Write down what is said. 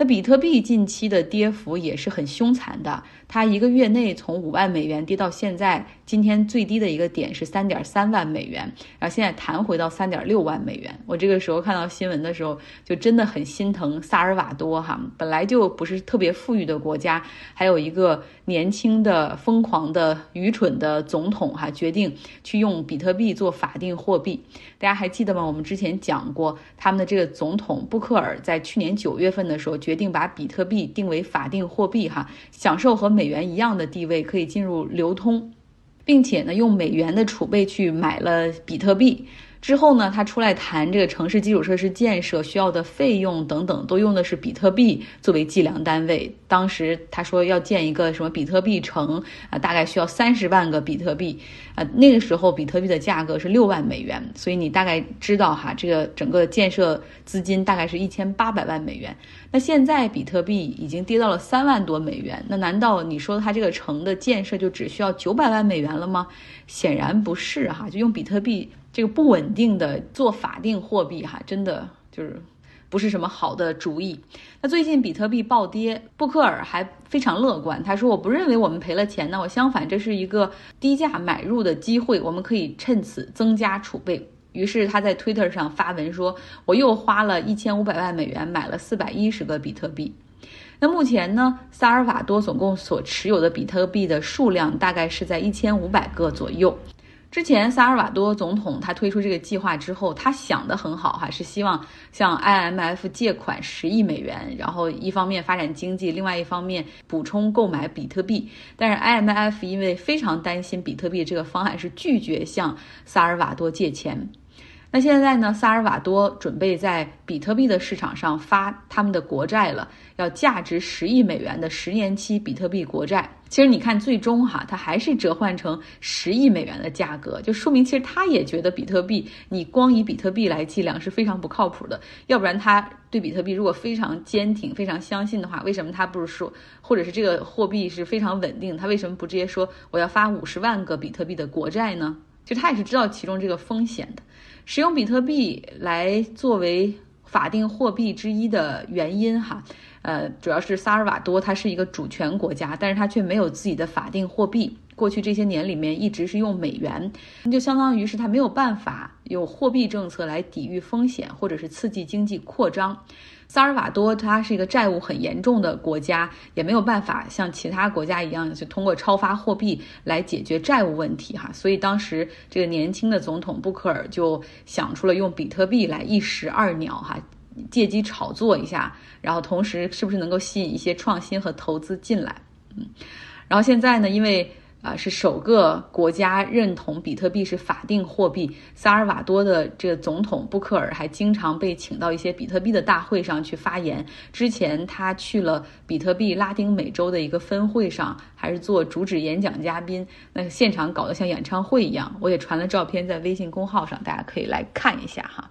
那比特币近期的跌幅也是很凶残的，它一个月内从五万美元跌到现在，今天最低的一个点是三点三万美元，然后现在弹回到三点六万美元。我这个时候看到新闻的时候，就真的很心疼萨尔瓦多哈，本来就不是特别富裕的国家，还有一个年轻的、疯狂的、愚蠢的总统哈，决定去用比特币做法定货币。大家还记得吗？我们之前讲过，他们的这个总统布克尔在去年九月份的时候。决定把比特币定为法定货币，哈，享受和美元一样的地位，可以进入流通，并且呢，用美元的储备去买了比特币。之后呢，他出来谈这个城市基础设施建设需要的费用等等，都用的是比特币作为计量单位。当时他说要建一个什么比特币城啊，大概需要三十万个比特币啊。那个时候比特币的价格是六万美元，所以你大概知道哈，这个整个建设资金大概是一千八百万美元。那现在比特币已经跌到了三万多美元，那难道你说它这个城的建设就只需要九百万美元了吗？显然不是哈，就用比特币。这个不稳定的做法定货币，哈，真的就是不是什么好的主意。那最近比特币暴跌，布克尔还非常乐观，他说：“我不认为我们赔了钱那，我相反，这是一个低价买入的机会，我们可以趁此增加储备。”于是他在 Twitter 上发文说：“我又花了一千五百万美元买了四百一十个比特币。”那目前呢，萨尔瓦多总共所持有的比特币的数量大概是在一千五百个左右。之前萨尔瓦多总统他推出这个计划之后，他想的很好哈，是希望向 IMF 借款十亿美元，然后一方面发展经济，另外一方面补充购买比特币。但是 IMF 因为非常担心比特币这个方案，是拒绝向萨尔瓦多借钱。那现在呢？萨尔瓦多准备在比特币的市场上发他们的国债了，要价值十亿美元的十年期比特币国债。其实你看，最终哈，它还是折换成十亿美元的价格，就说明其实他也觉得比特币，你光以比特币来计量是非常不靠谱的。要不然他对比特币如果非常坚挺、非常相信的话，为什么他不是说，或者是这个货币是非常稳定，他为什么不直接说我要发五十万个比特币的国债呢？就他也是知道其中这个风险的。使用比特币来作为法定货币之一的原因，哈，呃，主要是萨尔瓦多它是一个主权国家，但是它却没有自己的法定货币。过去这些年里面一直是用美元，那就相当于是它没有办法有货币政策来抵御风险，或者是刺激经济扩张。萨尔瓦多它是一个债务很严重的国家，也没有办法像其他国家一样，就通过超发货币来解决债务问题哈。所以当时这个年轻的总统布克尔就想出了用比特币来一石二鸟哈，借机炒作一下，然后同时是不是能够吸引一些创新和投资进来？嗯，然后现在呢，因为。啊，是首个国家认同比特币是法定货币。萨尔瓦多的这个总统布克尔还经常被请到一些比特币的大会上去发言。之前他去了比特币拉丁美洲的一个分会上，还是做主旨演讲嘉宾，那现场搞得像演唱会一样。我也传了照片在微信公号上，大家可以来看一下哈。